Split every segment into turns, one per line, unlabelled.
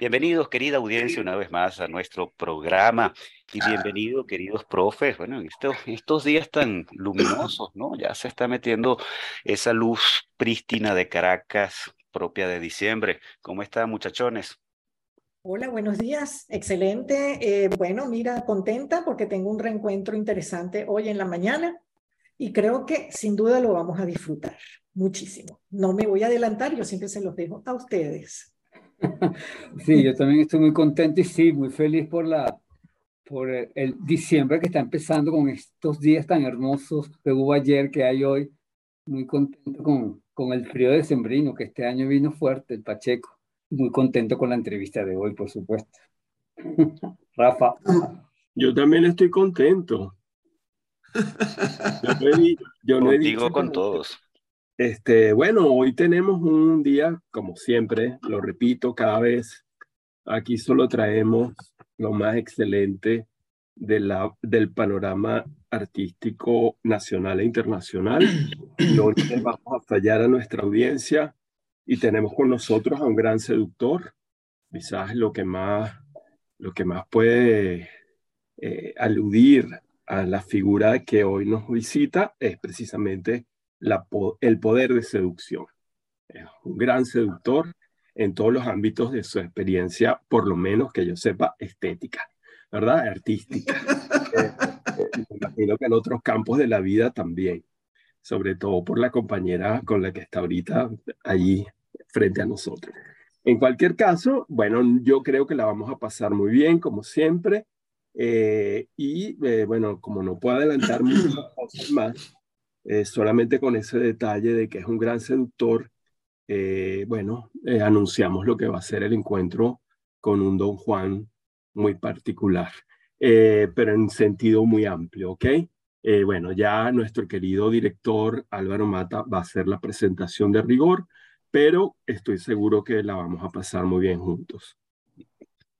Bienvenidos, querida audiencia, una vez más a nuestro programa. Y bienvenidos, queridos profes. Bueno, en estos, días tan luminosos, ¿no? Ya se está metiendo esa luz prístina de Caracas propia de diciembre. ¿Cómo están, muchachones?
Hola, buenos días. Excelente. Eh, bueno, mira, contenta porque tengo un reencuentro interesante hoy en la mañana y creo que sin duda lo vamos a disfrutar muchísimo. No me voy a adelantar, yo siempre se los dejo a ustedes.
Sí, yo también estoy muy contento y sí, muy feliz por la por el, diciembre que está empezando con estos días tan hermosos que hubo ayer, que hay hoy. Muy contento con, con el frío de sembrino, que este año vino fuerte, el Pacheco. Muy contento con la entrevista de hoy, por supuesto. Rafa.
Yo también estoy contento.
Yo no digo con todos.
Este, bueno, hoy tenemos un día, como siempre, lo repito cada vez, aquí solo traemos lo más excelente de la, del panorama artístico nacional e internacional. Y hoy vamos a fallar a nuestra audiencia y tenemos con nosotros a un gran seductor, quizás lo que más, lo que más puede eh, aludir a la figura que hoy nos visita es precisamente el poder de seducción. Es un gran seductor en todos los ámbitos de su experiencia, por lo menos que yo sepa, estética, ¿verdad? Artística. eh, eh, imagino que en otros campos de la vida también, sobre todo por la compañera con la que está ahorita allí frente a nosotros. En cualquier caso, bueno, yo creo que la vamos a pasar muy bien, como siempre. Eh, y eh, bueno, como no puedo adelantar muchas cosas más, eh, solamente con ese detalle de que es un gran seductor, eh, bueno, eh, anunciamos lo que va a ser el encuentro con un Don Juan muy particular, pero en sentido muy amplio, ¿ok? bueno, ya nuestro querido director Álvaro Mata va a hacer la presentación de rigor, pero estoy seguro que la vamos a pasar muy bien juntos.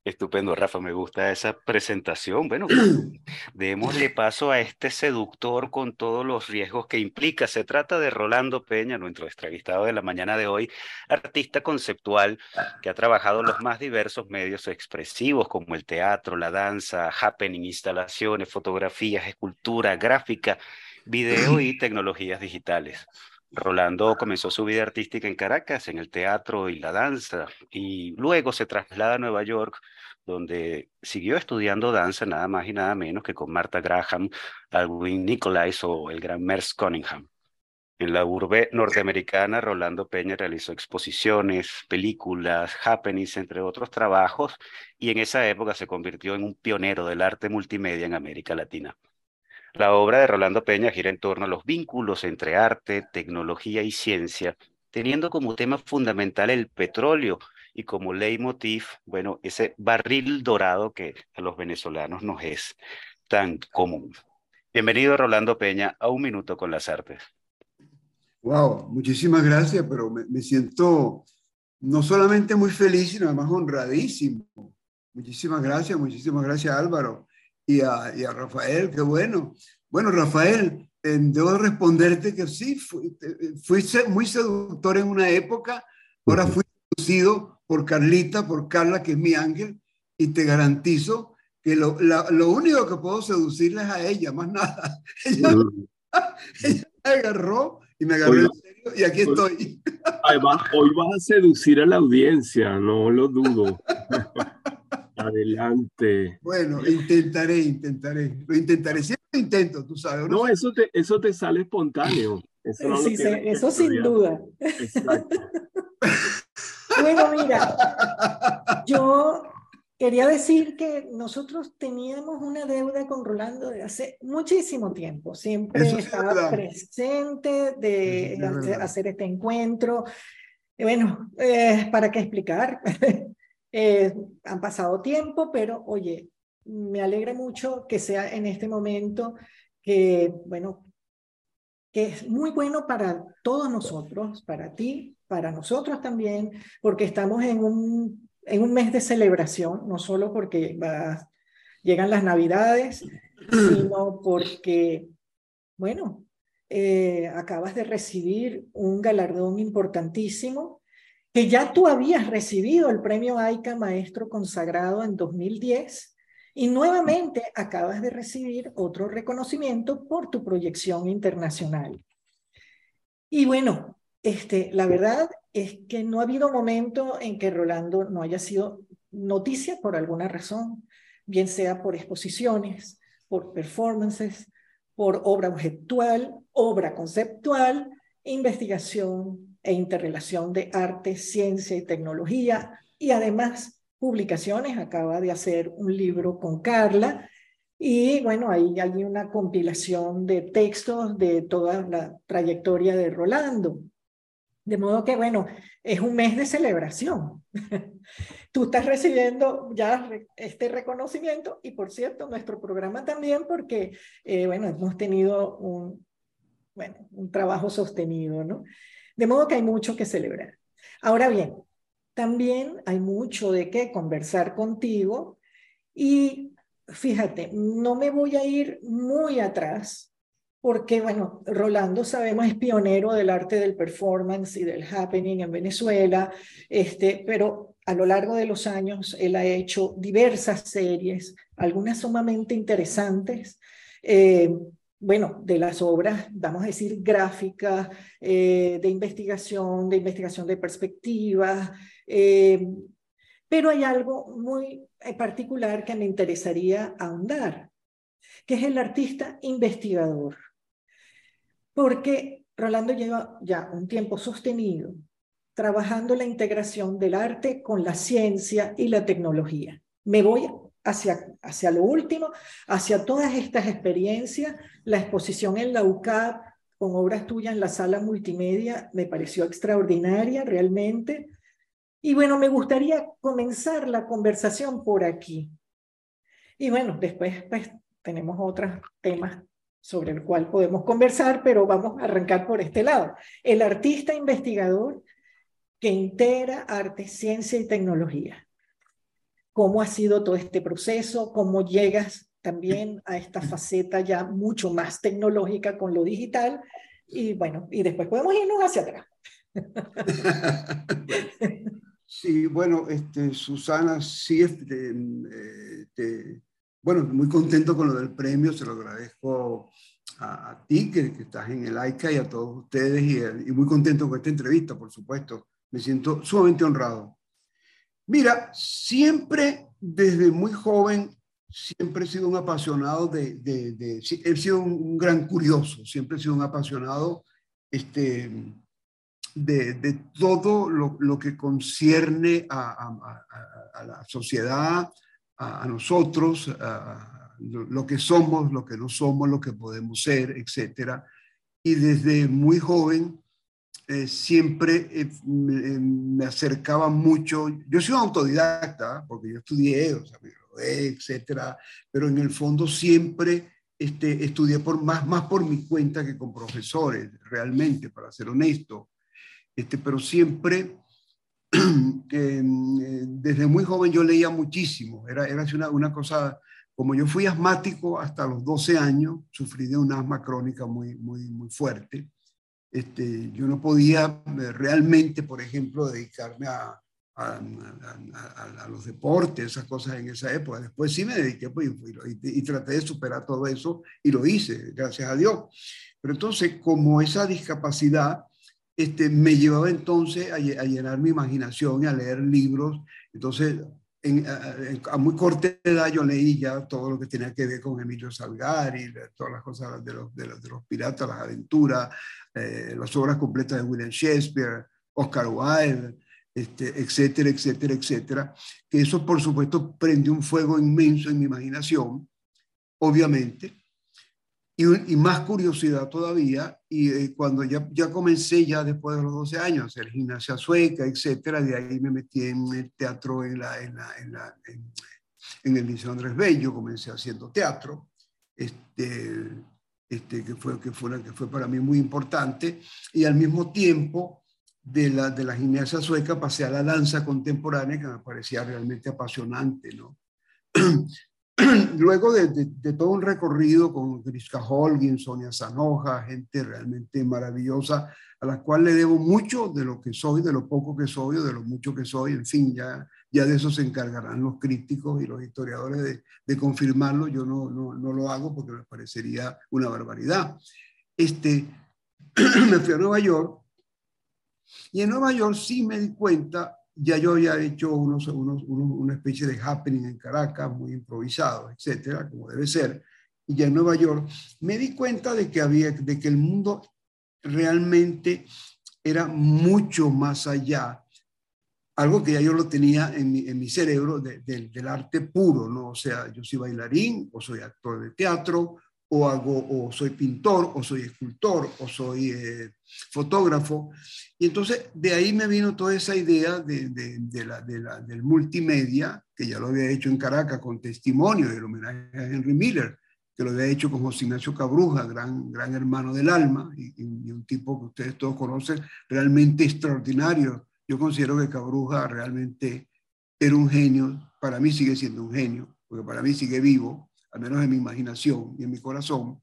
Estupendo, Rafa, me gusta esa presentación. Bueno, démosle paso a este seductor con todos los riesgos que implica. Se trata de Rolando Peña, nuestro entrevistado de la mañana de hoy, artista conceptual que ha trabajado en los más diversos medios expresivos como el teatro, la danza, happening, instalaciones, fotografías, escultura, gráfica, video y tecnologías digitales. Rolando comenzó su vida artística en Caracas, en el teatro y la danza, y luego se traslada a Nueva York, donde siguió estudiando danza nada más y nada menos que con Martha Graham, Alwyn Nicolais o el gran Merce Cunningham. En la urbe norteamericana, Rolando Peña realizó exposiciones, películas, happenings, entre otros trabajos, y en esa época se convirtió en un pionero del arte multimedia en América Latina. La obra de Rolando Peña gira en torno a los vínculos entre arte, tecnología y ciencia, teniendo como tema fundamental el petróleo y como leitmotiv, bueno, ese barril dorado que a los venezolanos nos es tan común. Bienvenido Rolando Peña a Un Minuto con las Artes.
Wow, muchísimas gracias, pero me, me siento no solamente muy feliz, sino además honradísimo. Muchísimas gracias, muchísimas gracias Álvaro y a, y a Rafael, qué bueno. Bueno, Rafael, eh, debo responderte que sí, fui, fui, muy seductor en una época, ahora fui seducido por Carlita, por Carla, que es mi ángel, y te garantizo que lo, la, lo único que puedo seducirles a ella, más nada. Ella, ella me agarró y me agarró en serio y aquí estoy.
Además, hoy vas a seducir a la audiencia, no lo dudo. Adelante.
Bueno, intentaré, intentaré. Lo intentaré. Siempre intento, tú sabes.
No, no eso, te, eso te sale espontáneo.
Eso, sí, eso sin duda. Exacto. bueno, mira, yo quería decir que nosotros teníamos una deuda con Rolando de hace muchísimo tiempo. Siempre estaba presente de hacer, este encuentro. bueno, eh, ¿para qué explicar? Eh, han pasado tiempo, pero oye, me alegra mucho que sea en este momento que, bueno, que es muy bueno para todos nosotros, para ti, para nosotros también, porque estamos en un, en un mes de celebración, no solo porque va, llegan las navidades, sino porque, bueno, eh, acabas de recibir un galardón importantísimo, que ya tú habías recibido el premio AICA Maestro Consagrado en 2010 y nuevamente acabas de recibir otro reconocimiento por tu proyección internacional. Y bueno, este, la verdad es que no ha habido momento en que Rolando no haya sido noticia por alguna razón, bien sea por exposiciones, por performances, por obra objetual, obra conceptual, investigación e interrelación de arte, ciencia y tecnología, y además publicaciones, acaba de hacer un libro con Carla y bueno, ahí hay una compilación de textos de toda la trayectoria de Rolando. De modo que bueno, es un mes de celebración. Tú estás recibiendo ya este reconocimiento y por cierto, nuestro programa también porque eh, bueno, hemos tenido un, bueno, un trabajo sostenido, ¿no? De modo que hay mucho que celebrar. Ahora bien, también hay mucho de qué conversar contigo y fíjate, no me voy a ir muy atrás porque, bueno, Rolando sabemos es pionero del arte del performance y del happening en Venezuela, este, pero a lo largo de los años él ha hecho diversas series, algunas sumamente interesantes. Eh, bueno, de las obras, vamos a decir, gráficas, eh, de investigación, de investigación de perspectivas, eh, pero hay algo muy eh, particular que me interesaría ahondar, que es el artista investigador, porque Rolando lleva ya un tiempo sostenido trabajando la integración del arte con la ciencia y la tecnología. Me voy hacia, hacia lo último, hacia todas estas experiencias. La exposición en la UCAP con obras tuyas en la sala multimedia me pareció extraordinaria realmente. Y bueno, me gustaría comenzar la conversación por aquí. Y bueno, después pues, tenemos otros temas sobre el cual podemos conversar, pero vamos a arrancar por este lado. El artista investigador que integra arte, ciencia y tecnología cómo ha sido todo este proceso, cómo llegas también a esta faceta ya mucho más tecnológica con lo digital y bueno, y después podemos irnos hacia atrás.
Sí, bueno, este, Susana, sí, este, este, bueno, muy contento con lo del premio, se lo agradezco a, ti que, que, estás en el AICA y a todos ustedes y, y muy contento con esta entrevista, por supuesto. Me siento sumamente honrado. Mira, siempre desde muy joven, siempre he sido un apasionado de, he sido un, gran curioso, siempre he sido un apasionado este, de, todo lo, que concierne a, la sociedad, a, nosotros, lo que somos, lo que no somos, lo que podemos ser, etc. Y desde muy joven eh, siempre eh, me, acercaba mucho. Yo soy autodidacta, porque yo estudié, o sea, etcétera, pero en el fondo siempre este, estudié por, más, más por mi cuenta que con profesores, realmente, para ser honesto. Este, pero siempre, eh, desde muy joven yo leía muchísimo. Era, era una, una cosa, como yo fui asmático hasta los 12 años, sufrí de un asma crónica muy, muy, muy fuerte. Este, yo no podía eh, realmente, por ejemplo, dedicarme a, a, los deportes, esas cosas en esa época. Después sí me dediqué pues, y, traté de superar todo eso y lo hice, gracias a Dios. Pero entonces, como esa discapacidad este, me llevaba entonces a, a llenar mi imaginación y a leer libros, entonces a, muy corta edad yo leí ya todo lo que tenía que ver con Emilio Salgari, todas las cosas de los, piratas, las aventuras, eh, las obras completas de William Shakespeare, Oscar Wilde, este, etcétera, etcétera, etcétera, que eso por supuesto prende un fuego inmenso en mi imaginación, obviamente, y, más curiosidad todavía, y eh, cuando ya, ya comencé, ya después de los 12 años, a hacer gimnasia sueca, etcétera, de ahí me metí en el teatro en, la, en, la, en, la, en, el Liceo Andrés Bello, comencé haciendo teatro, este, este, que, fue, que, fue, que fue para mí muy importante, y al mismo tiempo de la, de la gimnasia sueca pasé a la danza contemporánea, que me parecía realmente apasionante, ¿no? luego de, todo un recorrido con Griska Holguin, Sonia Sanoja, gente realmente maravillosa, a la cual le debo mucho de lo que soy, de lo poco que soy o de lo mucho que soy, en fin, ya, ya de eso se encargarán los críticos y los historiadores de, confirmarlo, yo no, no, no, lo hago porque me parecería una barbaridad. Este, me fui a Nueva York y en Nueva York sí me di cuenta ya yo había hecho unos, unos, una especie de happening en Caracas, muy improvisado, etcétera, como debe ser. Y ya en Nueva York me di cuenta de que, había, de que el mundo realmente era mucho más allá, algo que ya yo lo tenía en mi, en mi cerebro del arte puro, ¿no? O sea, yo soy bailarín o soy actor de teatro o, hago, o soy pintor, o soy escultor, o soy eh, fotógrafo. Y entonces de ahí me vino toda esa idea de, de, la, la, del multimedia, que ya lo había hecho en Caracas con testimonio del homenaje a Henry Miller, que lo había hecho con José Ignacio Cabruja, gran, gran hermano del alma, y, y un tipo que ustedes todos conocen, realmente extraordinario. Yo considero que Cabruja realmente era un genio, para mí sigue siendo un genio, porque para mí sigue vivo, al menos en mi imaginación y en mi corazón.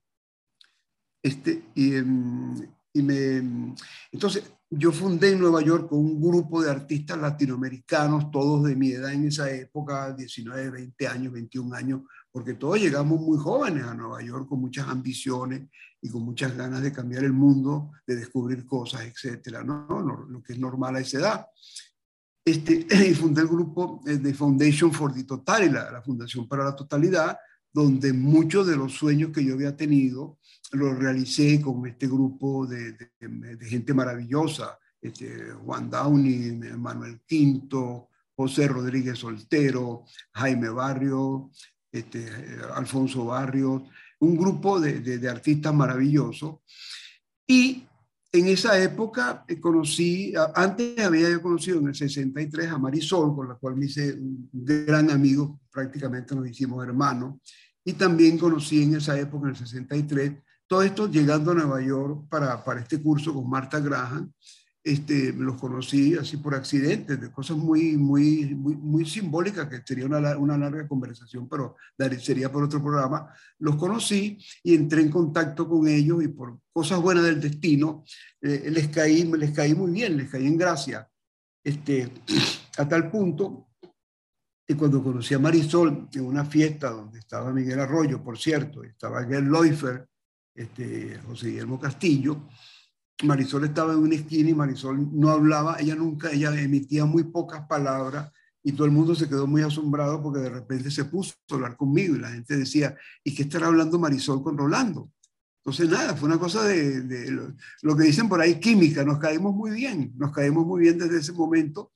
Este, y, em, y me, entonces, yo fundé en Nueva York con un grupo de artistas latinoamericanos, todos de mi edad en esa época, 19, 20 años, 21 años, porque todos llegamos muy jóvenes a Nueva York con muchas ambiciones y con muchas ganas de cambiar el mundo, de descubrir cosas, etcétera, ¿no? Lo que es normal a esa edad. Este, y fundé el grupo eh, de Foundation for the Totality, la, la Fundación para la Totalidad, donde muchos de los sueños que yo había tenido los realicé con este grupo de, gente maravillosa, este, Juan Downey, Manuel Quinto, José Rodríguez Soltero, Jaime Barrio, este, Alfonso Barrios, un grupo de, artistas maravillosos. Y en esa época eh, conocí, antes había yo conocido en el 63 a Marisol, con la cual me hice un gran amigo, prácticamente nos hicimos hermanos. Y también conocí en esa época, en el 63, todo esto llegando a Nueva York para, para este curso con Marta Graham. Este, los conocí así por accidente, de cosas muy, muy, muy, muy simbólicas, que sería una, una larga conversación, pero sería por otro programa. Los conocí y entré en contacto con ellos y por cosas buenas del destino, eh, les, caí, les caí muy bien, les caí en gracia. Este, a tal punto y cuando conocí a Marisol en una fiesta donde estaba Miguel Arroyo, por cierto, estaba Gerd Leufer, este, José Guillermo Castillo, Marisol estaba en una esquina y Marisol no hablaba, ella nunca, ella emitía muy pocas palabras y todo el mundo se quedó muy asombrado porque de repente se puso a hablar conmigo y la gente decía, ¿y qué estará hablando Marisol con Rolando? Entonces, nada, fue una cosa de, de lo, que dicen por ahí, química, nos caímos muy bien, nos caímos muy bien desde ese momento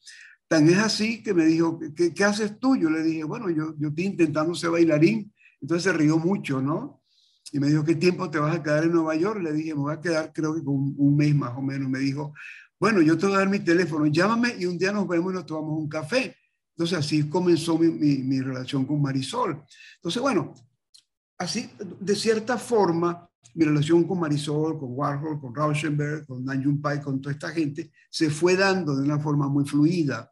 Tan es así que me dijo, ¿qué, qué haces tú? Yo le dije, bueno, yo, yo estoy intentando ser bailarín. Entonces se rió mucho, ¿no? Y me dijo, ¿qué tiempo te vas a quedar en Nueva York? Le dije, me voy a quedar creo que con un, mes más o menos. Me dijo, bueno, yo te voy a dar mi teléfono, llámame y un día nos vemos y nos tomamos un café. Entonces así comenzó mi, mi, mi relación con Marisol. Entonces, bueno, así, de cierta forma, mi relación con Marisol, con Warhol, con Rauschenberg, con Nan Pai, con toda esta gente, se fue dando de una forma muy fluida.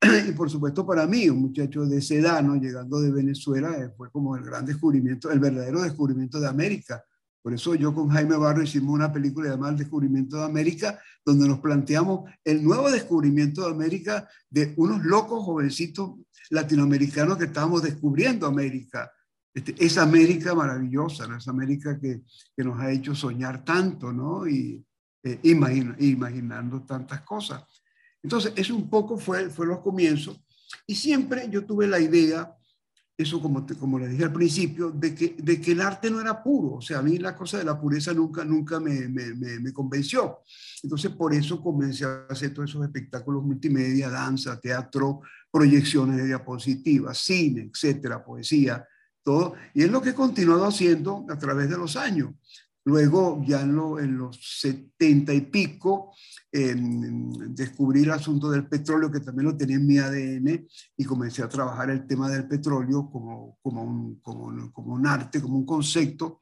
y por supuesto para mí, un muchacho de edad, llegando de Venezuela, eh, fue como el gran descubrimiento, el verdadero descubrimiento de América. Por eso yo con Jaime Barro hicimos una película llamada El descubrimiento de América, donde nos planteamos el nuevo descubrimiento de América de unos locos jovencitos latinoamericanos que estábamos descubriendo América. Este, esa América maravillosa, esa América que, que, nos ha hecho soñar tanto, ¿no? Y eh, imaginando tantas cosas. Entonces, eso un poco fue, fue los comienzos. Y siempre yo tuve la idea eso como, como le dije al principio, de que, de que el arte no era puro. O sea, a mí la cosa de la pureza nunca, nunca me, me, me, convenció. Entonces, por eso comencé a hacer todos esos espectáculos multimedia, danza, teatro, proyecciones de diapositivas, cine, etcétera, poesía, todo. Y es lo que he continuado haciendo a través de los años. Luego, ya en, en los setenta y pico, descubrí el asunto del petróleo, que también lo tenía en mi ADN, y comencé a trabajar el tema del petróleo como, como, un, como, como un arte, como un concepto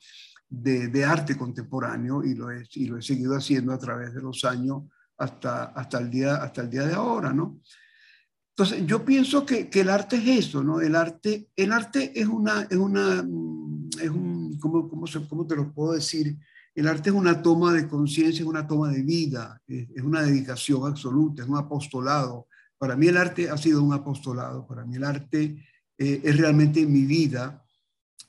de, de, arte contemporáneo, y lo, he, y lo he seguido haciendo a través de los años hasta, hasta, el, día, hasta el día de ahora, ¿no? Entonces, yo pienso que, que, el arte es eso, ¿no? El arte, el arte es una, es una, mm, es un, ¿cómo, cómo, ¿cómo, te lo puedo decir? El arte es una toma de conciencia, es una toma de vida, es, una dedicación absoluta, es un apostolado. Para mí el arte ha sido un apostolado, para mí el arte eh, es realmente mi vida.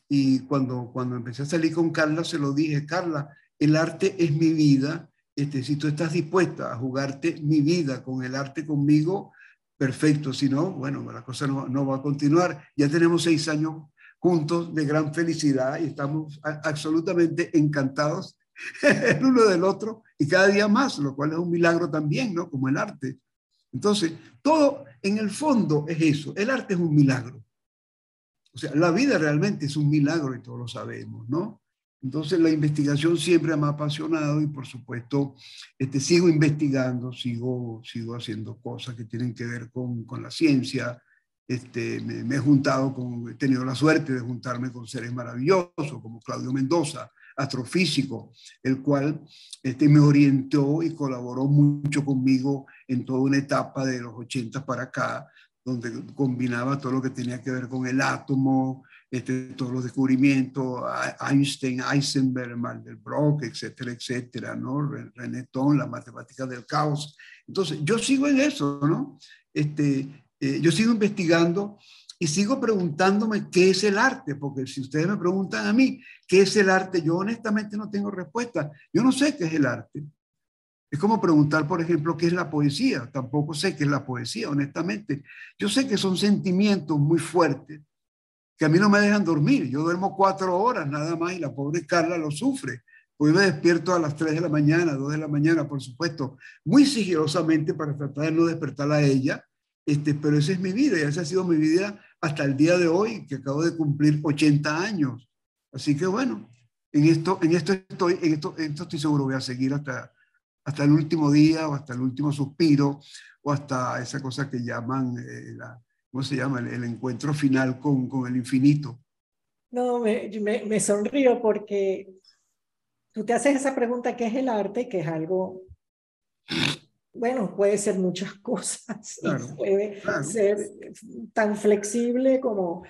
Y cuando, cuando empecé a salir con Carla, se lo dije, Carla, el arte es mi vida. Este, si tú estás dispuesta a jugarte mi vida con el arte conmigo, perfecto, si no, bueno, la cosa no, no va a continuar. Ya tenemos seis años juntos de gran felicidad y estamos absolutamente encantados el uno del otro y cada día más, lo cual es un milagro también, ¿no? Como el arte. Entonces, todo en el fondo es eso, el arte es un milagro. O sea, la vida realmente es un milagro y todos lo sabemos, ¿no? Entonces la investigación siempre me ha apasionado y por supuesto este, sigo investigando, sigo, sigo haciendo cosas que tienen que ver con, con la ciencia. Este, me, he juntado con, he tenido la suerte de juntarme con seres maravillosos como Claudio Mendoza, astrofísico, el cual este, me orientó y colaboró mucho conmigo en toda una etapa de los 80 para acá, donde combinaba todo lo que tenía que ver con el átomo, este, todos los descubrimientos, Einstein, Heisenberg, Mandelbrot, etcétera, etcétera, ¿no? René Thom, la matemática del caos. Entonces, yo sigo en eso, ¿no? Este, eh, yo sigo investigando y sigo preguntándome qué es el arte, porque si ustedes me preguntan a mí qué es el arte, yo honestamente no tengo respuesta. Yo no sé qué es el arte. Es como preguntar, por ejemplo, qué es la poesía. Tampoco sé qué es la poesía, honestamente. Yo sé que son sentimientos muy fuertes que a mí no me dejan dormir. Yo duermo cuatro horas nada más y la pobre Carla lo sufre. Hoy me despierto a las 3 de la mañana, 2 de la mañana, por supuesto, muy sigilosamente para tratar de no despertarla a ella, este, pero esa es mi vida y esa ha sido mi vida hasta el día de hoy, que acabo de cumplir 80 años. Así que bueno, en esto, en esto, estoy, en esto, en esto estoy seguro voy a seguir hasta, hasta el último día o hasta el último suspiro o hasta esa cosa que llaman eh, la, ¿cómo se llama? El, encuentro final con, con, el infinito.
No, me, me, sonrío porque tú te haces esa pregunta, ¿qué es el arte? Que es algo, bueno, puede ser muchas cosas, puede ser tan flexible como,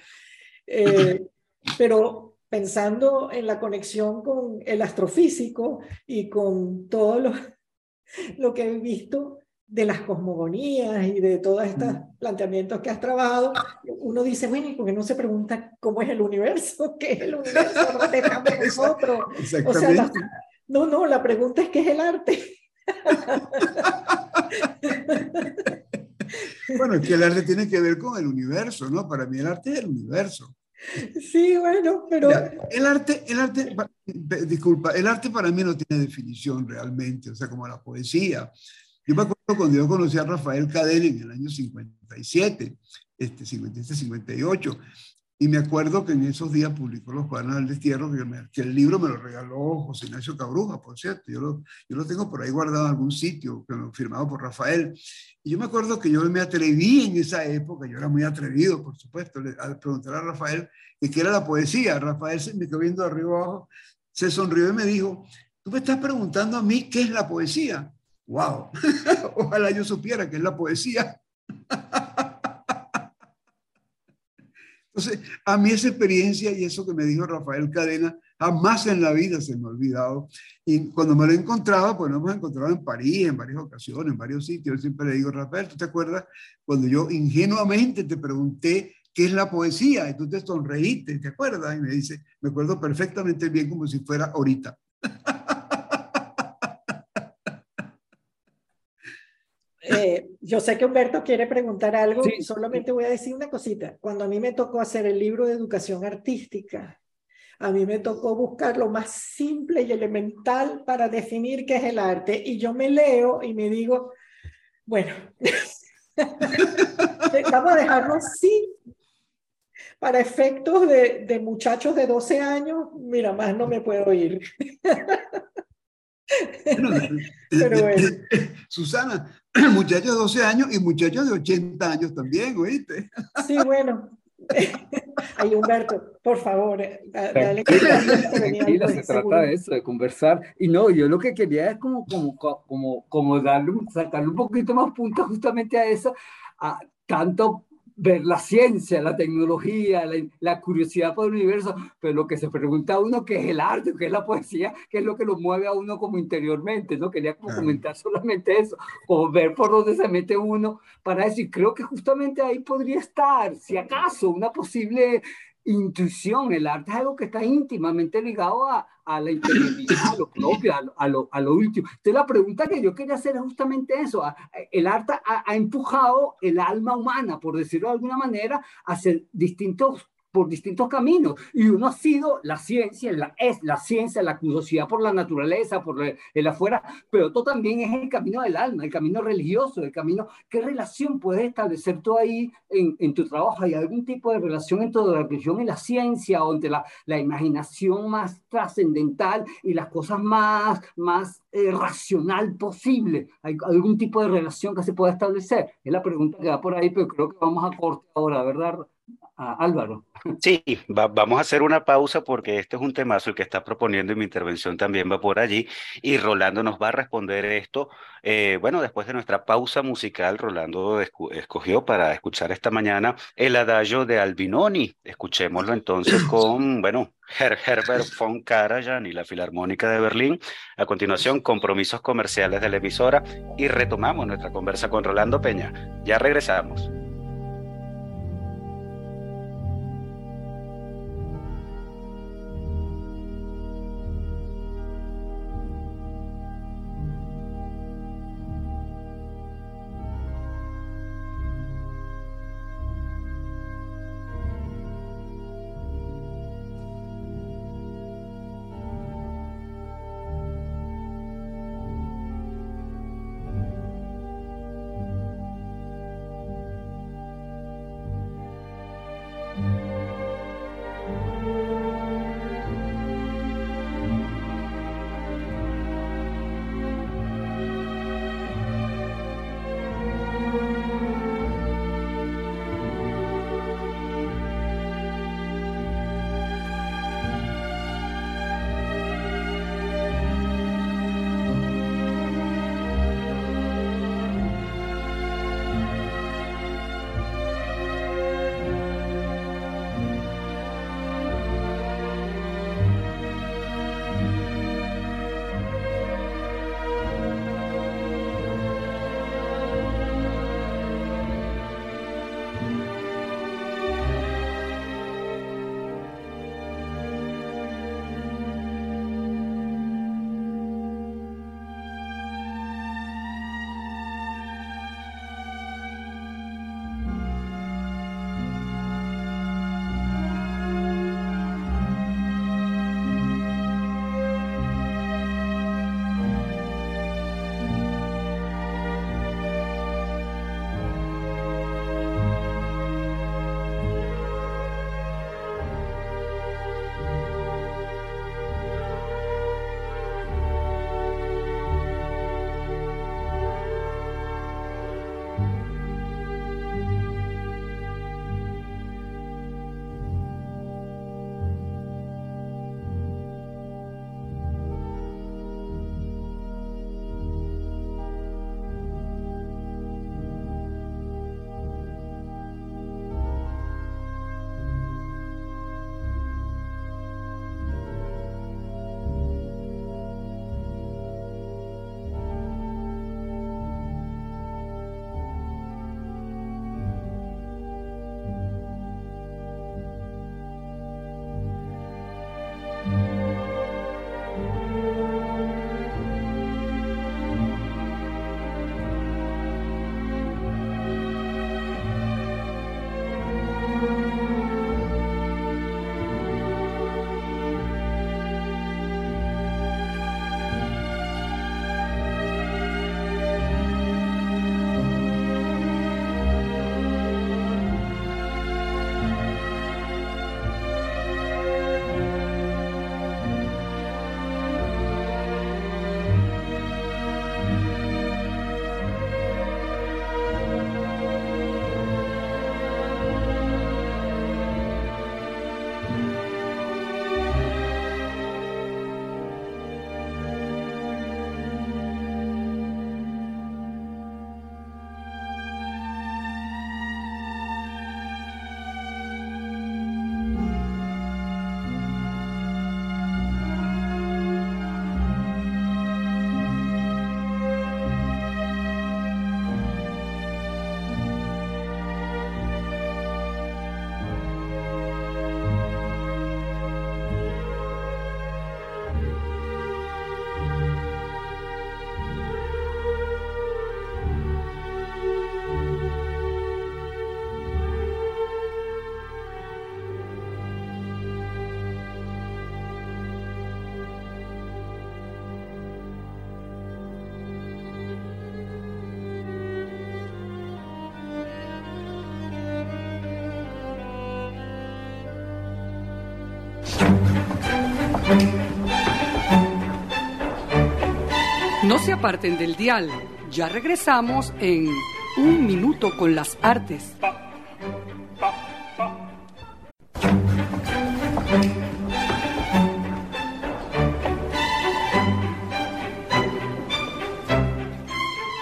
eh, pero pensando en la conexión con el astrofísico y con todo lo, lo que he visto, de las cosmogonías y de todos estos planteamientos que has trabajado, uno dice, bueno, ¿y por qué no se pregunta cómo es el universo? ¿Qué es el universo? ¿Dónde estamos nosotros? O sea, no, no, la pregunta es ¿qué es el arte?
Bueno, es que el arte tiene que ver con el universo, ¿no? Para mí el arte es el universo.
Sí, bueno, pero...
el arte, el arte, disculpa, el arte para mí no tiene definición realmente, o sea, como la poesía. Yo me acuerdo cuando yo conocí a Rafael Cadena en el año 57, este, 57, 58, y me acuerdo que en esos días publicó Los Cuadernos del Destierro, que, el libro me lo regaló José Ignacio Cabruja, por cierto. Yo lo, yo lo tengo por ahí guardado en algún sitio, firmado por Rafael. Y yo me acuerdo que yo me atreví en esa época, yo era muy atrevido, por supuesto, al preguntar a Rafael qué era la poesía. Rafael se me quedó viendo arriba abajo, se sonrió y me dijo, tú me estás preguntando a mí qué es la poesía wow, ojalá yo supiera que es la poesía. Entonces, a mí esa experiencia y eso que me dijo Rafael Cadena, jamás en la vida se me ha olvidado. Y cuando me lo he encontrado, pues nos hemos encontrado en París, en varias ocasiones, en varios sitios. Yo siempre le digo, Rafael, ¿tú te acuerdas cuando yo ingenuamente te pregunté qué es la poesía? Y tú te sonreíste, ¿te acuerdas? Y me dice, me acuerdo perfectamente bien como si fuera ahorita.
eh, yo sé que Humberto quiere preguntar algo, y solamente voy a decir una cosita. Cuando a mí me tocó hacer el libro de educación artística, a mí me tocó buscar lo más simple y elemental para definir qué es el arte. Y yo me leo y me digo, bueno, vamos a dejarlo así. Para efectos de, de muchachos de 12 años, mira, más no me puedo ir.
Pero bueno. Susana, muchachos de 12 años y muchachos de 80 años también, ¿oíste?
Sí, bueno. Ay, Humberto, por favor, eh,
dale. Tranquila, se trata de eso, de conversar. Y no, yo lo que quería es como, como, como, como darle, sacarle un poquito más punto justamente a eso, a tanto ver la ciencia, la tecnología, la, curiosidad por el universo, pero lo que se pregunta a uno qué es el arte, qué es la poesía, qué es lo que lo mueve a uno como interiormente, ¿no? Quería comentar solamente eso, o ver por dónde se mete uno para decir, creo que justamente ahí podría estar, si acaso, una posible intuición. El arte es algo que está íntimamente ligado a, a la interioridad, a lo propio, a lo, a lo, último. Entonces la pregunta que yo quería hacer es justamente eso. El arte ha, ha empujado el alma humana, por decirlo de alguna manera, a hacer distintos por distintos caminos y uno ha sido la ciencia, la, es la ciencia, la curiosidad por la naturaleza, por el, afuera, pero otro también es el camino del alma, el camino religioso, el camino, ¿qué relación puedes establecer tú ahí en, en tu trabajo? ¿Hay algún tipo de relación entre la religión y la ciencia o entre la, la imaginación más trascendental y las cosas más, más eh, racional posible? ¿Hay algún tipo de relación que se pueda establecer? Es la pregunta que va por ahí, pero creo que vamos a corte ahora, ¿verdad? Álvaro.
Sí, vamos a hacer una pausa porque este es un temazo el que está proponiendo y mi intervención también va por allí y Rolando nos va a responder esto. Eh, bueno, después de nuestra pausa musical, Rolando escogió para escuchar esta mañana el adagio de Albinoni. Escuchémoslo entonces con, bueno, Herbert von Karajan y la Filarmónica de Berlín. A continuación, compromisos comerciales de la emisora y retomamos nuestra conversa con Rolando Peña. Ya regresamos.
Aparten del dial. Ya regresamos en Un Minuto con las Artes.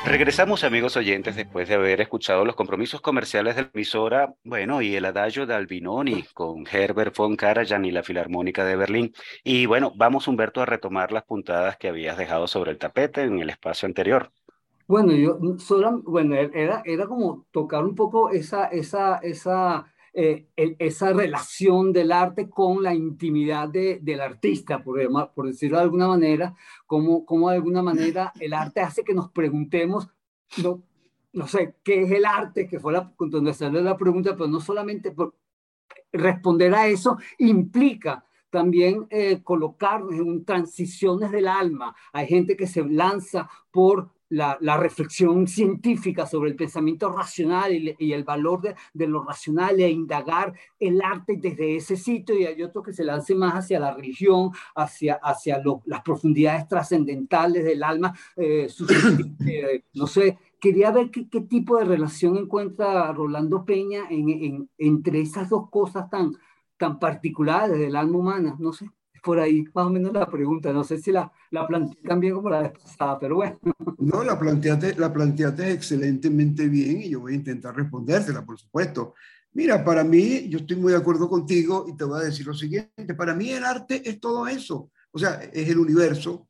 Regresamos, amigos oyentes, después de haber escuchado los compromisos comerciales de la emisora, bueno, y el adagio de Albinoni con Herbert von Karajan y la Filarmónica de Berlín. Y bueno, vamos, Humberto, a retomar las puntadas que habías dejado sobre el tapete en el espacio anterior.
Bueno, yo solo, bueno, era, era como tocar un poco esa, esa, esa, eh, esa relación del arte con la intimidad de, del artista, por, por decirlo de alguna manera, como, como de alguna manera el arte hace que nos preguntemos, no, no sé, ¿qué es el arte? Que fue la, donde salió la pregunta, pero no solamente por responder a eso implica también eh, colocarnos en transiciones del alma. Hay gente que se lanza por la, reflexión científica sobre el pensamiento racional y, el valor de, lo racional e indagar el arte desde ese sitio. Y hay otro que se lance más hacia la religión, hacia, hacia las profundidades trascendentales del alma. Eh, eh, no sé, quería ver qué, tipo de relación encuentra Rolando Peña en, entre esas dos cosas tan, tan particulares del alma humana, no sé por ahí más o menos la pregunta. No sé si la, la planteé también como la vez pasada, pero bueno.
No, la planteaste, la planteaste excelentemente bien y yo voy a intentar respondértela, por supuesto. Mira, para mí, yo estoy muy de acuerdo contigo y te voy a decir lo siguiente. Para mí el arte es todo eso. O sea, es el universo.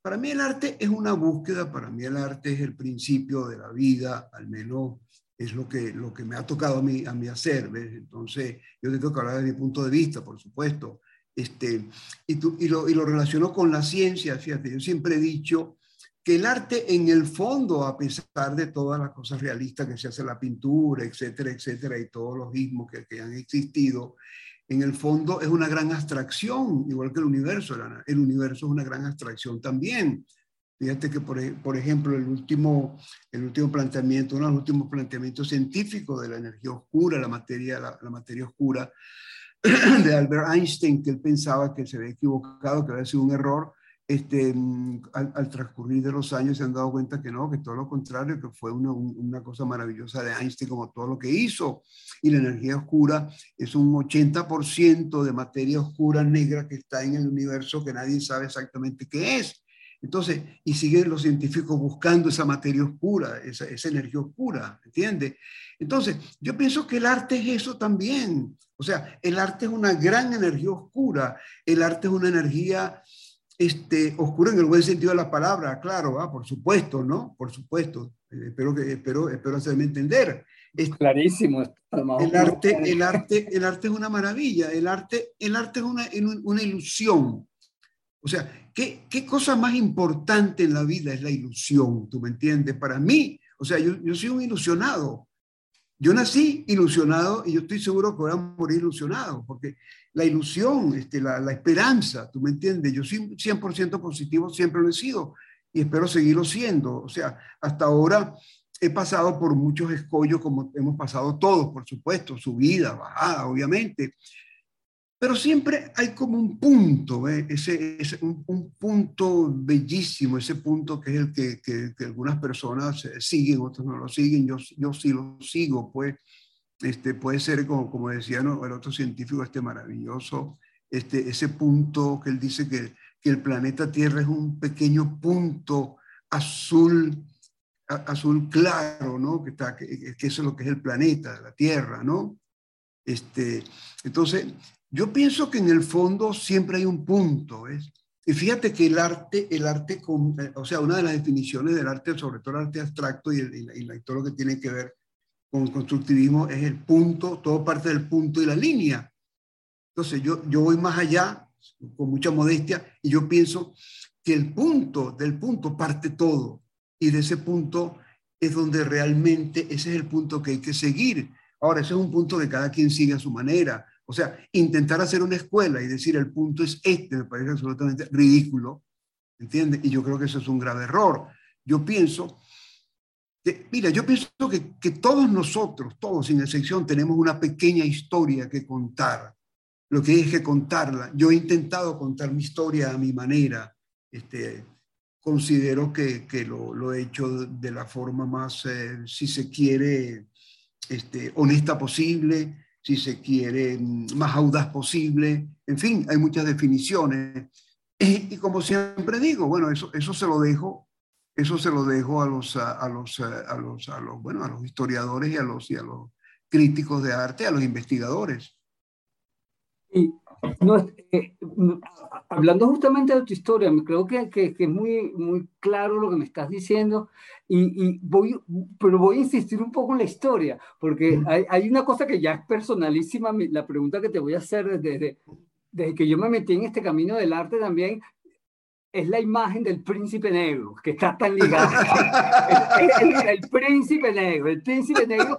Para mí el arte es una búsqueda, para mí el arte es el principio de la vida, al menos es lo que, lo que me ha tocado a mí, a mí hacer. ¿ves? Entonces, yo tengo que hablar desde mi punto de vista, por supuesto. Este, y, y, lo, y lo relaciono con la ciencia, fíjate, yo siempre he dicho que el arte en el fondo, a pesar de todas las cosas realistas que se hace la pintura, etcétera, etcétera, y todos los ismos que, que han existido, en el fondo es una gran abstracción, igual que el universo. El universo es una gran abstracción también. Fíjate que, por, por, ejemplo, el último, el último planteamiento, uno de los últimos planteamientos científicos de la energía oscura, la materia, la, la materia oscura, de Albert Einstein, que él pensaba que se había equivocado, que había sido un error, este, mm, al, transcurrir de los años se han dado cuenta que no, que todo lo contrario, que fue una, una, cosa maravillosa de Einstein como todo lo que hizo. Y la energía oscura es un 80% de materia oscura negra que está en el universo que nadie sabe exactamente qué es. Entonces, y siguen los científicos buscando esa materia oscura, esa, esa energía oscura, ¿entiendes? Entonces, yo pienso que el arte es eso también. O sea, el arte es una gran energía oscura, el arte es una energía este, oscura en el buen sentido de la palabra, claro, ¿ah? por supuesto, ¿no? Por supuesto. Eh, espero, que, espero, espero hacerme entender.
Es, Clarísimo.
El arte, el, arte, el arte es una maravilla, el arte, el arte es una, una ilusión. O sea, ¿qué, ¿qué, cosa más importante en la vida es la ilusión? ¿Tú me entiendes? Para mí, o sea, yo, yo soy un ilusionado. Yo nací ilusionado y yo estoy seguro que voy a morir ilusionado, porque la ilusión, este, la, la esperanza, ¿tú me entiendes? Yo soy 100% positivo, siempre lo he sido y espero seguirlo siendo. O sea, hasta ahora he pasado por muchos escollos como hemos pasado todos, por supuesto, subida, bajada, obviamente, pero siempre hay como un punto, ese, un, punto bellísimo, ese punto que es el que, que, algunas personas siguen, otros no lo siguen, yo, yo sí lo sigo, pues este, puede ser, como, como decía ¿no? el otro científico, este maravilloso, este, ese punto que él dice que, que el planeta Tierra es un pequeño punto azul, azul claro, ¿no? Que, está, que, que eso es lo que es el planeta, la Tierra, ¿no? Este, entonces, yo pienso que en el fondo siempre hay un punto, ¿ves? Y fíjate que el arte, el arte, o sea, una de las definiciones del arte, sobre todo el arte abstracto y, y, todo lo que tiene que ver con constructivismo, es el punto, todo parte del punto y la línea. Entonces, yo, yo voy más allá, con mucha modestia, y yo pienso que el punto, del punto parte todo, y de ese punto es donde realmente ese es el punto que hay que seguir. Ahora, ese es un punto que cada quien sigue a su manera. O sea, intentar hacer una escuela y decir el punto es este me parece absolutamente ridículo, ¿entiendes? Y yo creo que eso es un grave error. Yo pienso que, mira, yo pienso que, todos nosotros, todos sin excepción, tenemos una pequeña historia que contar. lo que es que contarla. Yo he intentado contar mi historia a mi manera. Este, considero que, que lo, lo, he hecho de la forma más, eh, si se quiere, este, honesta posible, si se quiere, mm, más audaz posible. En fin, hay muchas definiciones. Y, como siempre digo, bueno, eso, eso se lo dejo, eso se lo dejo a los, a, los, a los, a los, bueno, a los historiadores y a los, y a los críticos de arte, a los investigadores.
Y no, eh, hablando justamente de tu historia, creo que, que, que, es muy, muy claro lo que me estás diciendo, y, y, voy, pero voy a insistir un poco en la historia, porque hay, hay, una cosa que ya es personalísima, la pregunta que te voy a hacer desde, desde que yo me metí en este camino del arte también, es la imagen del príncipe negro, que está tan ligada. el, el, príncipe negro, el príncipe negro.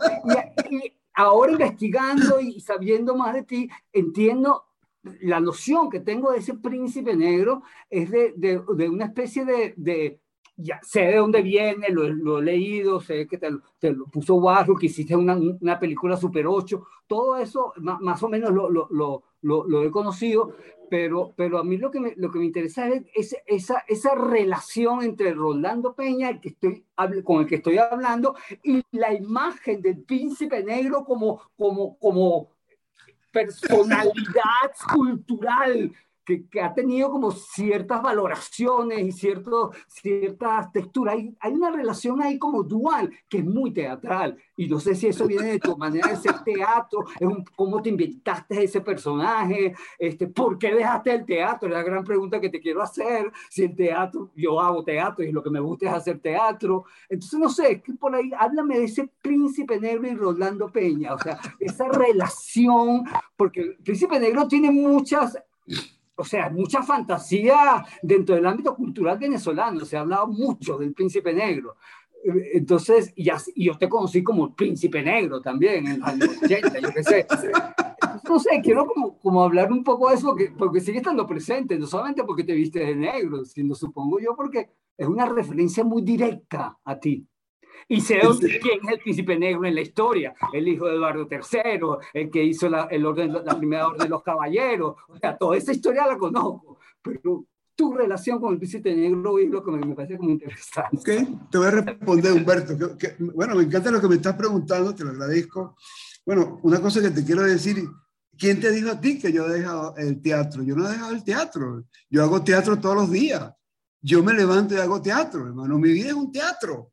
Y, y, ahora investigando y sabiendo más de ti, entiendo la noción que tengo de ese príncipe negro es de, de, de una especie de, de, ya sé de dónde viene, lo, lo he leído, sé que te, te, lo puso Warhol, que hiciste una, una película Super 8, todo eso más, más o menos lo, lo, lo, lo, he conocido, pero, pero a mí lo que me, lo que me interesa es, es esa, esa relación entre Rolando Peña, el que estoy, con el que estoy hablando, y la imagen del príncipe negro como, como, como personalidad cultural que, que, ha tenido como ciertas valoraciones y cierto, ciertas texturas. Hay, hay, una relación ahí como dual que es muy teatral. Y no sé si eso viene de tu manera de ser teatro, es un, cómo te inventaste ese personaje, este, por qué dejaste el teatro, es la gran pregunta que te quiero hacer. Si el teatro, yo hago teatro y lo que me gusta es hacer teatro. Entonces, no sé, es que por ahí háblame de ese príncipe negro y Rolando Peña, o sea, esa relación, porque el príncipe negro tiene muchas o sea, mucha fantasía dentro del ámbito cultural venezolano. Se ha hablado mucho del príncipe negro. Entonces, y, así, y yo te conocí como el príncipe negro también en los 80, yo qué sé. No sé, quiero como, como hablar un poco de eso, porque, porque sigue estando presente, no solamente porque te viste de negro, sino supongo yo porque es una referencia muy directa a ti. Y sé quién es el príncipe negro en la historia, el hijo de Eduardo III, el que hizo la, el orden, la primera orden de los caballeros, o sea, toda esa historia la conozco, pero tu relación con el príncipe negro es lo que me, me parece como interesante.
Ok, te voy a responder, Humberto. Que, que, bueno, me encanta lo que me estás preguntando, te lo agradezco. Bueno, una cosa que te quiero decir, ¿quién te dijo a ti que yo he dejado el teatro? Yo no he dejado el teatro, yo hago teatro todos los días. Yo me levanto y hago teatro, hermano, mi vida es un teatro.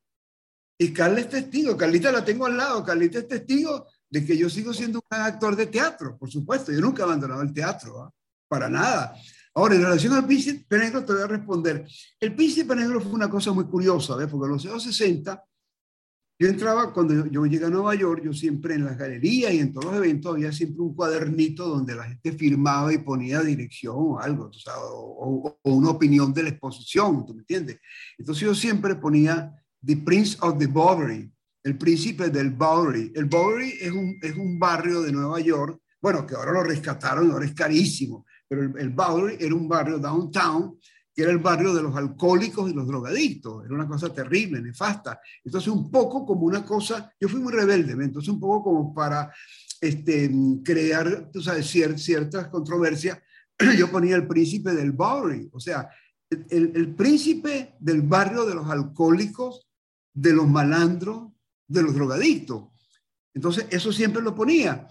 Y Carla es testigo, Carlita la tengo al lado, Carlita es testigo de que yo sigo siendo un actor de teatro, por supuesto, yo nunca he abandonado el teatro, ¿eh? para nada. Ahora, en relación al príncipe negro, te voy a responder. El príncipe negro fue una cosa muy curiosa, ¿ves? porque en los años 60, yo entraba, cuando yo, llegué a Nueva York, yo siempre en las galerías y en todos los eventos había siempre un cuadernito donde la gente firmaba y ponía dirección o algo, o, o, o una opinión de la exposición, ¿tú me entiendes? Entonces yo siempre ponía The Prince of the Bowery, el príncipe del Bowery. El Bowery es un, es un barrio de Nueva York, bueno, que ahora lo rescataron, ahora es carísimo, pero el, Bowery era un barrio downtown que era el barrio de los alcohólicos y los drogadictos. Era una cosa terrible, nefasta. Entonces, un poco como una cosa, yo fui muy rebelde, entonces un poco como para este, crear, tú sabes, ciertas controversias, yo ponía el príncipe del Bowery, o sea, el, el, príncipe del barrio de los alcohólicos de los malandros, de los drogadictos. Entonces, eso siempre lo ponía.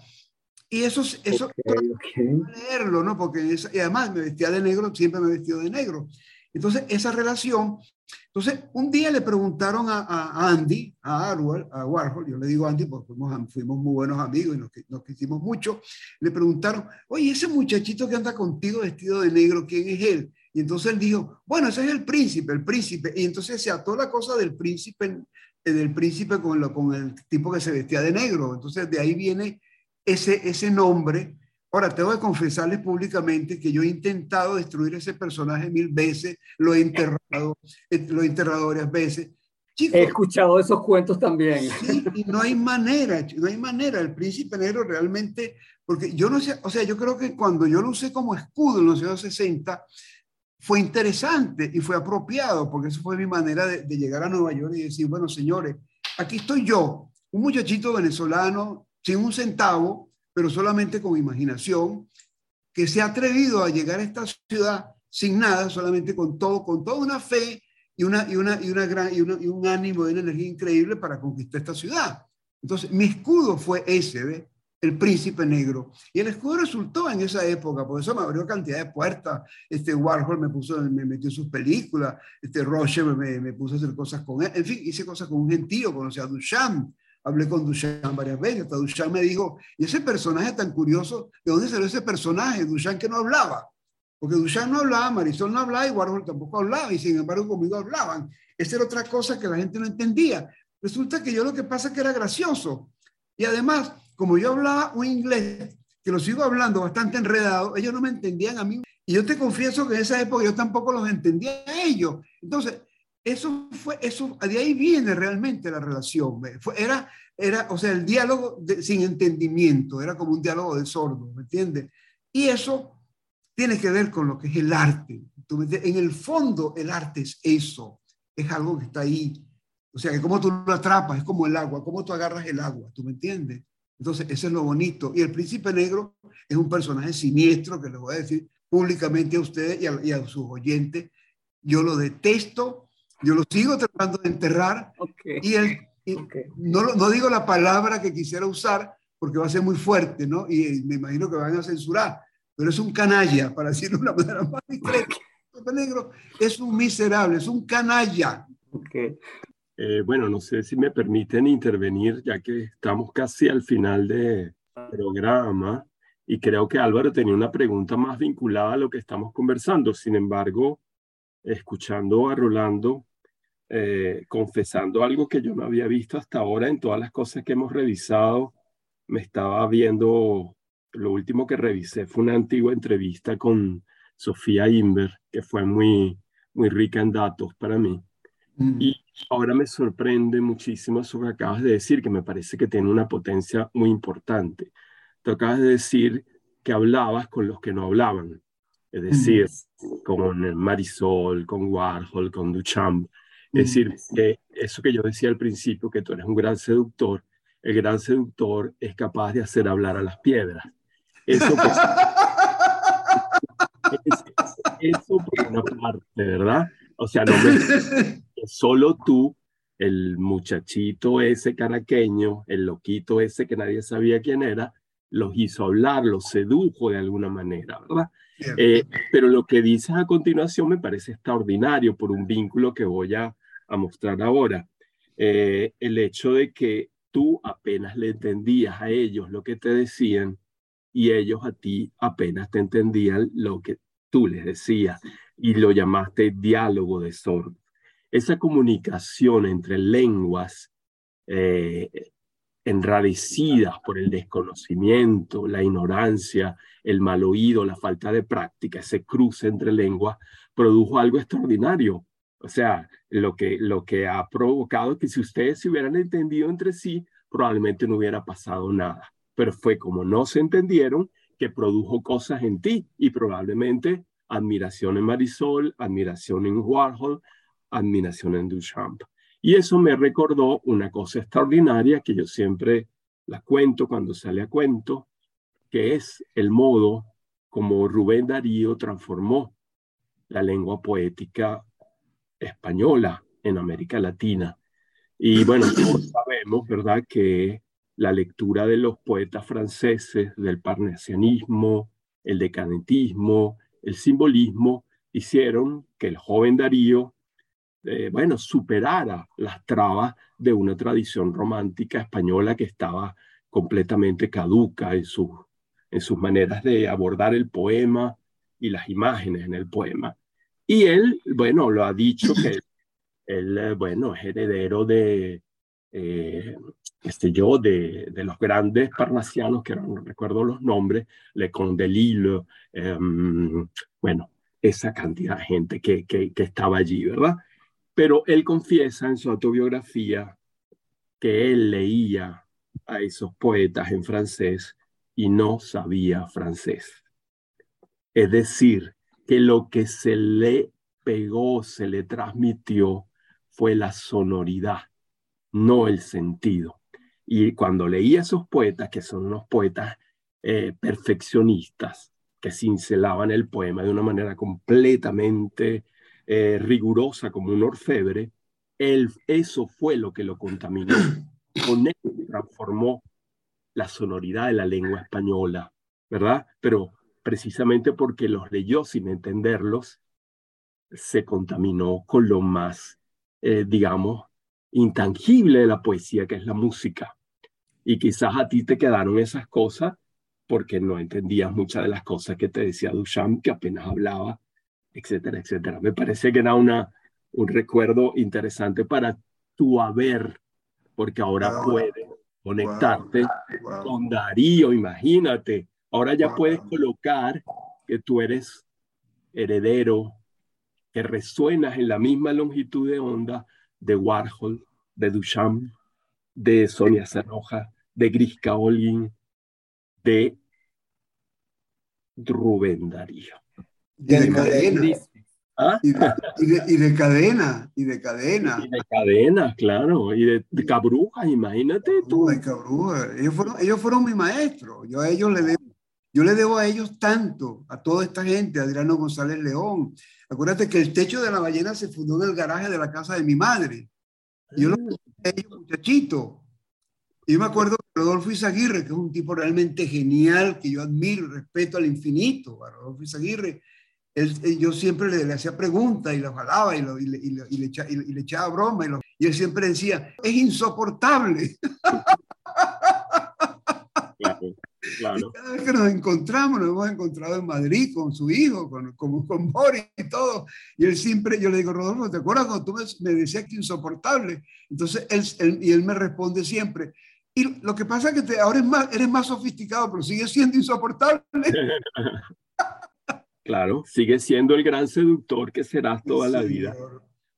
Y eso, eso okay, okay. leerlo, ¿no? Porque es, y además me vestía de negro, siempre me vestido de negro. Entonces, esa relación. Entonces, un día le preguntaron a, a Andy, a Arwell, a Warhol, yo le digo Andy porque fuimos, fuimos muy buenos amigos y nos, nos quisimos mucho. Le preguntaron, oye, ese muchachito que anda contigo vestido de negro, ¿quién es él? Y entonces él dijo, bueno, ese es el príncipe, el príncipe. Y entonces se ató la cosa del príncipe, del príncipe con, lo, con el tipo que se vestía de negro. Entonces de ahí viene ese, ese nombre. Ahora, tengo que confesarles públicamente que yo he intentado destruir ese personaje mil veces, lo he enterrado, lo he enterrado varias veces.
Chicos, he escuchado esos cuentos también.
Sí, y no hay manera, no hay manera. El príncipe negro realmente, porque yo no sé, o sea, yo creo que cuando yo lo usé como escudo en los años 60, fue interesante y fue apropiado, porque eso fue mi manera de, llegar a Nueva York y decir, bueno, señores, aquí estoy yo, un muchachito venezolano, sin un centavo, pero solamente con imaginación, que se ha atrevido a llegar a esta ciudad sin nada, solamente con todo, con toda una fe y, una, y, una, y, una gran, y, un ánimo y una energía increíble para conquistar esta ciudad. Entonces, mi escudo fue ese, ¿ve? El príncipe negro. Y el escudo resultó en esa época, por eso me abrió cantidad de puertas. Este Warhol me, puso, me metió sus películas, este Roche me, me, puso a hacer cosas con él. En fin, hice cosas con un gentío, conocí a Duchamp, hablé con Duchamp varias veces. Hasta Duchamp me dijo, y ese personaje tan curioso, ¿de dónde salió ese personaje? Duchamp que no hablaba. Porque Duchamp no hablaba, Marisol no hablaba y Warhol tampoco hablaba, y sin embargo conmigo hablaban. Esa era otra cosa que la gente no entendía. Resulta que yo lo que pasa es que era gracioso. Y además, como yo hablaba un inglés, que lo sigo hablando bastante enredado, ellos no me entendían a mí. Y yo te confieso que en esa época yo tampoco los entendía a ellos. Entonces, eso fue, eso, de ahí viene realmente la relación. Fue, era, era, o sea, el diálogo sin entendimiento, era como un diálogo de sordo, ¿me entiendes? Y eso tiene que ver con lo que es el arte. En el fondo, el arte es eso, es algo que está ahí. O sea, que como tú lo atrapas, es como el agua, cómo tú agarras el agua, ¿tú me entiendes? Entonces, eso es lo bonito. Y el príncipe negro es un personaje siniestro que le voy a decir públicamente a ustedes y a, sus oyentes. Yo lo detesto, yo lo sigo tratando de enterrar. Y, él, no, no digo la palabra que quisiera usar porque va a ser muy fuerte, ¿no? Y me imagino que van a censurar, pero es un canalla, para decirlo de una manera más discreta. El príncipe negro es un miserable, es un canalla.
Okay. Eh, bueno, no sé si me permiten intervenir, ya que estamos casi al final del programa y creo que Álvaro tenía una pregunta más vinculada a lo que estamos conversando. Sin embargo, escuchando a Rolando, eh, confesando algo que yo no había visto hasta ahora en todas las cosas que hemos revisado, me estaba viendo, lo último que revisé fue una antigua entrevista con Sofía Inver, que fue muy, muy rica en datos para mí. Mm. Y ahora me sorprende muchísimo eso que acabas de decir, que me parece que tiene una potencia muy importante. Tú acabas de decir que hablabas con los que no hablaban, es decir, mm. con Marisol, con Warhol, con Duchamp. Es decir, mm. que eso que yo decía al principio, que tú eres un gran seductor, el gran seductor es capaz de hacer hablar a las piedras. Eso, eso por una parte, ¿verdad? O sea, no me, solo tú, el muchachito ese caraqueño, el loquito ese que nadie sabía quién era, los hizo hablar, los sedujo de alguna manera, ¿verdad? Eh, pero lo que dices a continuación me parece extraordinario por un vínculo que voy a, mostrar ahora. Eh, el hecho de que tú apenas le entendías a ellos lo que te decían y ellos a ti apenas te entendían lo que tú les decías y lo llamaste diálogo de sordos esa comunicación entre lenguas eh, enradecidas por el desconocimiento, la ignorancia, el mal oído, la falta de práctica, ese cruce entre lenguas, produjo algo extraordinario. O sea, lo que, lo que ha provocado que si ustedes se hubieran entendido entre sí, probablemente no hubiera pasado nada. Pero fue como no se entendieron que produjo cosas en ti y probablemente admiración en Marisol, admiración en Warhol, admiración en Duchamp. Y eso me recordó una cosa extraordinaria que yo siempre la cuento cuando sale a cuento, que es el modo como Rubén Darío transformó la lengua poética española en América Latina. Y bueno, todos sabemos, ¿verdad?, que la lectura de los poetas franceses del parnasianismo, el decadentismo, el simbolismo, hicieron que el joven Darío eh, bueno, superara las trabas de una tradición romántica española que estaba completamente caduca en, en sus maneras de abordar el poema y las imágenes en el poema. Y él, bueno, lo ha dicho que él, eh, bueno, es heredero de, eh, este yo, de, de, los grandes parnasianos, que no recuerdo los nombres, Le Condelille, em, bueno, esa cantidad de gente que, que, que, estaba allí, ¿verdad? Pero él confiesa en su autobiografía que él leía a esos poetas en francés y no sabía francés. Es decir, que lo que se le pegó, se le transmitió, fue la sonoridad, no el sentido. Y cuando leía a esos poetas, que son unos poetas eh, perfeccionistas, que cincelaban el poema de una manera completamente eh, rigurosa como un orfebre, él, eso fue lo que lo contaminó. Con eso transformó la sonoridad de la lengua española, ¿verdad? Pero precisamente porque los leyó sin entenderlos, se contaminó con lo más, eh, digamos, intangible de la poesía, que es la música. Y quizás a ti te quedaron esas cosas porque no entendías muchas de las cosas que te decía Duchamp, que apenas hablaba, etcétera, etcétera. Me parece que era una, un recuerdo interesante para tu haber, porque ahora puedes conectarte con Darío, imagínate. Ahora ya puedes colocar que tú eres heredero, que resuenas en la misma longitud de onda de Warhol, de Duchamp, de Sonia Cerroja, de Grisca Olin, de Rubén Darío.
Y de, cadena. ¿Ah? Y, de, cadena, y de cadena.
Y de cadena, claro, y de, cabrujas, imagínate tú.
De cabrujas. Ellos fueron, ellos fueron mi maestro. Yo a ellos le debo, yo le debo a ellos tanto, a toda esta gente, Adriano González León. Acuérdate que el techo de la ballena se fundó en el garaje de la casa de mi madre. Yo lo a ellos, muchachito. Y yo me acuerdo de Rodolfo Izaguirre, que es un tipo realmente genial, que yo admiro, respeto al infinito, a Rodolfo Izaguirre. Él, yo siempre le, hacía preguntas y lo jalaba y, lo, y, le, y, le, y, le, echaba, broma. Y, y, él siempre decía, es insoportable.
Claro,
cada vez que nos encontramos, nos hemos encontrado en Madrid con su hijo, con, con, con Boris y todo. Y él siempre, yo le digo, Rodolfo, ¿te acuerdas cuando tú me, me decías que insoportable? Entonces, él, y él me responde siempre, y lo que pasa es que te, ahora es más, eres más sofisticado, pero sigue siendo insoportable.
claro, sigue siendo el gran seductor que serás toda la vida.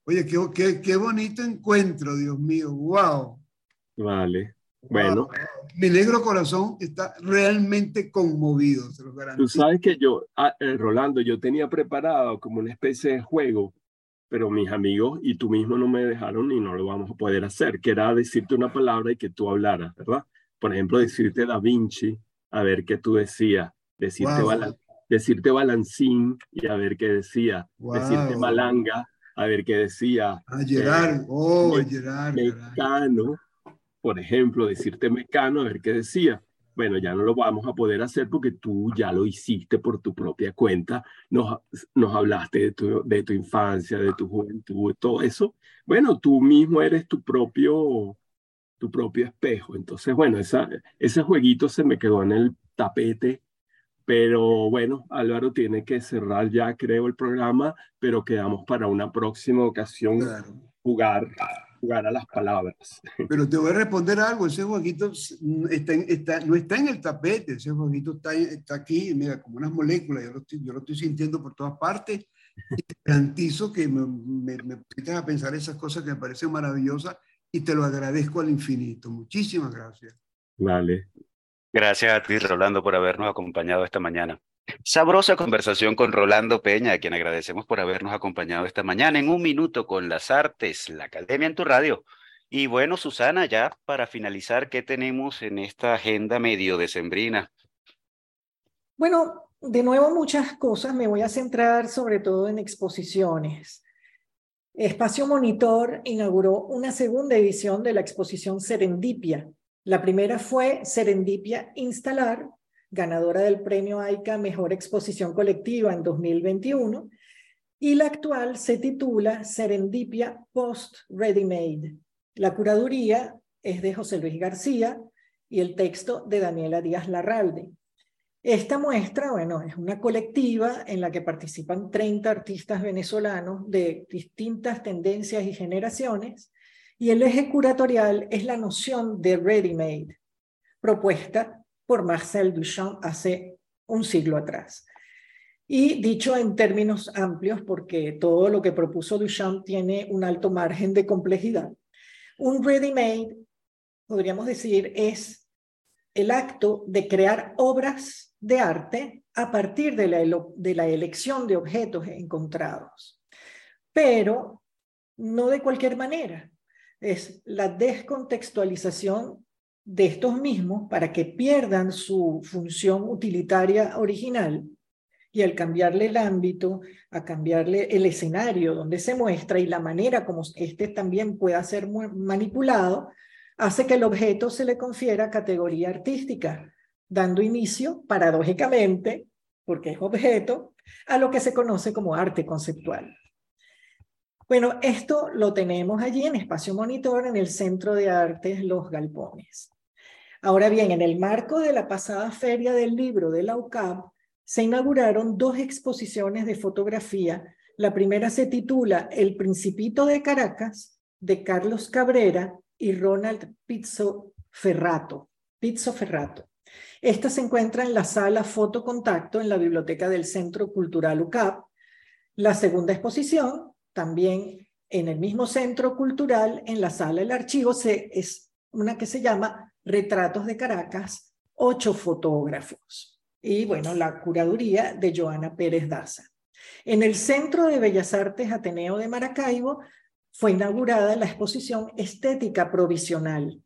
Oye, qué, qué, qué, bonito encuentro, Dios mío, wow.
Vale, bueno.
Mi negro corazón está realmente conmovido, se lo garantizo.
Tú sabes que yo, ah, eh, Rolando, yo tenía preparado como una especie de juego pero mis amigos y tú mismo no me dejaron y no lo vamos a poder hacer, que era decirte una palabra y que tú hablaras, ¿verdad? Por ejemplo, decirte Da Vinci, a ver qué tú decías, decirte, decirte Balancín y a ver qué decía, decirte Malanga, a ver qué decía.
Ah, Gerard, eh, oh, Gerard.
Mecano, por ejemplo, decirte Mecano, a ver qué decía bueno, ya no lo vamos a poder hacer porque tú ya lo hiciste por tu propia cuenta, nos, nos hablaste de tu, de tu infancia, de tu juventud, todo eso. Bueno, tú mismo eres tu propio, tu propio espejo. Entonces, bueno, esa, ese jueguito se me quedó en el tapete, pero bueno, Álvaro tiene que cerrar ya, creo, el programa, pero quedamos para una próxima ocasión jugar jugar a las palabras.
Pero te voy a responder algo, ese jueguito está, está, no está en el tapete, ese jueguito está, está aquí, mira, como unas moléculas, yo lo estoy, yo lo estoy sintiendo por todas partes. Y te garantizo que me, me, me a pensar esas cosas que me parecen maravillosas y te lo agradezco al infinito. Muchísimas gracias.
Vale.
Gracias a ti, Rolando, por habernos acompañado esta mañana. Sabrosa conversación con Rolando Peña, a quien agradecemos por habernos acompañado esta mañana en un minuto con las artes, la academia en tu radio. Y bueno, Susana, ya para finalizar, ¿qué tenemos en esta agenda medio decembrina?
Bueno, de nuevo muchas cosas, me voy a centrar sobre todo en exposiciones. Espacio Monitor inauguró una segunda edición de la exposición Serendipia. La primera fue Serendipia Instalar, ganadora del premio AICA Mejor Exposición Colectiva en 2021, y la actual se titula Serendipia Post Ready Made. La curaduría es de José Luis García y el texto de Daniela Díaz Larralde. Esta muestra, bueno, es una colectiva en la que participan 30 artistas venezolanos de distintas tendencias y generaciones, y el eje curatorial es la noción de ready made, propuesta por Marcel Duchamp hace un siglo atrás. Y dicho en términos amplios, porque todo lo que propuso Duchamp tiene un alto margen de complejidad, un ready-made, podríamos decir, es el acto de crear obras de arte a partir de la, de la elección de objetos encontrados. Pero no de cualquier manera. Es la descontextualización de estos mismos para que pierdan su función utilitaria original y al cambiarle el ámbito, a cambiarle el escenario donde se muestra y la manera como este también pueda ser manipulado, hace que el objeto se le confiera categoría artística, dando inicio, paradójicamente, porque es objeto, a lo que se conoce como arte conceptual. Bueno, esto lo tenemos allí en Espacio Monitor, en el Centro de Artes Los Galpones. Ahora bien, en el marco de la pasada feria del libro de la UCAP, se inauguraron dos exposiciones de fotografía. La primera se titula El Principito de Caracas, de Carlos Cabrera y Ronald Pizzo Ferrato. Pizzo Ferrato. Esta se encuentra en la sala Fotocontacto en la biblioteca del Centro Cultural UCAP. La segunda exposición, también en el mismo Centro Cultural, en la sala del archivo, es una que se llama Retratos de Caracas, ocho fotógrafos y bueno, la curaduría de Joana Pérez Daza. En el Centro de Bellas Artes Ateneo de Maracaibo fue inaugurada la exposición Estética Provisional.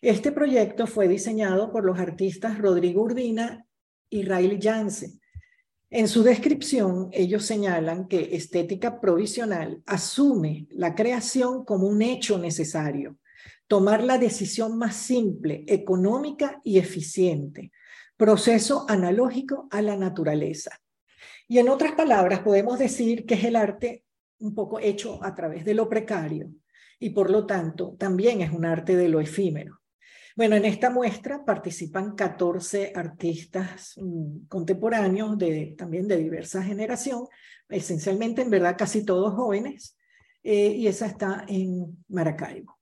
Este proyecto fue diseñado por los artistas Rodrigo Urbina y Riley Janse. En su descripción, ellos señalan que estética provisional asume la creación como un hecho necesario, tomar la decisión más simple, económica y eficiente, proceso analógico a la naturaleza. Y en otras palabras, podemos decir que es el arte un poco hecho a través de lo precario y por lo tanto también es un arte de lo efímero. Bueno, en esta muestra participan 14 artistas mm, contemporáneos de, también de diversa generación, esencialmente en verdad casi todos jóvenes, eh, y esa está en Maracaibo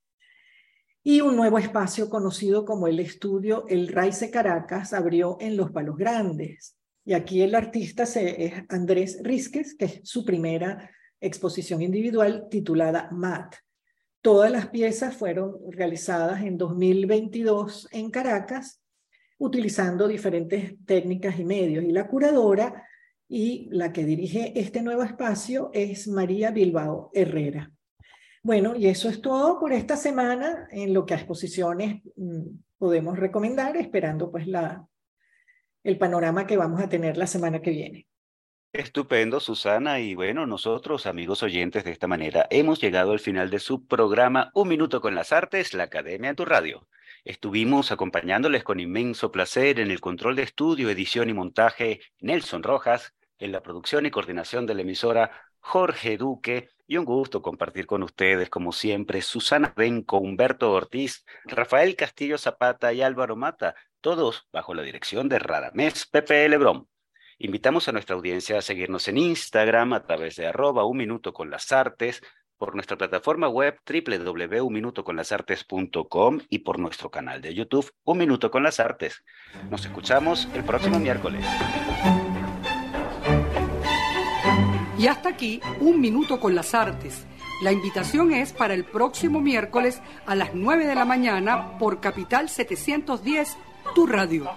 y un nuevo espacio conocido como el estudio El Raice Caracas abrió en Los Palos Grandes. Y aquí el artista es Andrés Rizquez, que es su primera exposición individual titulada MAT. Todas las piezas fueron realizadas en 2022 en Caracas, utilizando diferentes técnicas y medios. Y la curadora y la que dirige este nuevo espacio es María Bilbao Herrera. Bueno, y eso es todo por esta semana en lo que a exposiciones mm, podemos recomendar, esperando pues la, el panorama que vamos a tener la semana que viene.
Estupendo, Susana. Y bueno, nosotros, amigos oyentes, de esta manera hemos llegado al final de su programa Un Minuto con las Artes, la Academia en tu Radio. Estuvimos acompañándoles con inmenso placer en el control de estudio, edición y montaje Nelson Rojas, en la producción y coordinación de la emisora Jorge Duque, y un gusto compartir con ustedes, como siempre, Susana Benco, Humberto Ortiz, Rafael Castillo Zapata y Álvaro Mata, todos bajo la dirección de Radamés Pepe Lebrón. Invitamos a nuestra audiencia a seguirnos en Instagram a través de arroba un minuto con las artes, por nuestra plataforma web www.unminutoconlasartes.com y por nuestro canal de YouTube Un Minuto con las Artes. Nos escuchamos el próximo miércoles.
Y hasta aquí, un minuto con las artes. La invitación es para el próximo miércoles a las 9 de la mañana por Capital 710, tu radio.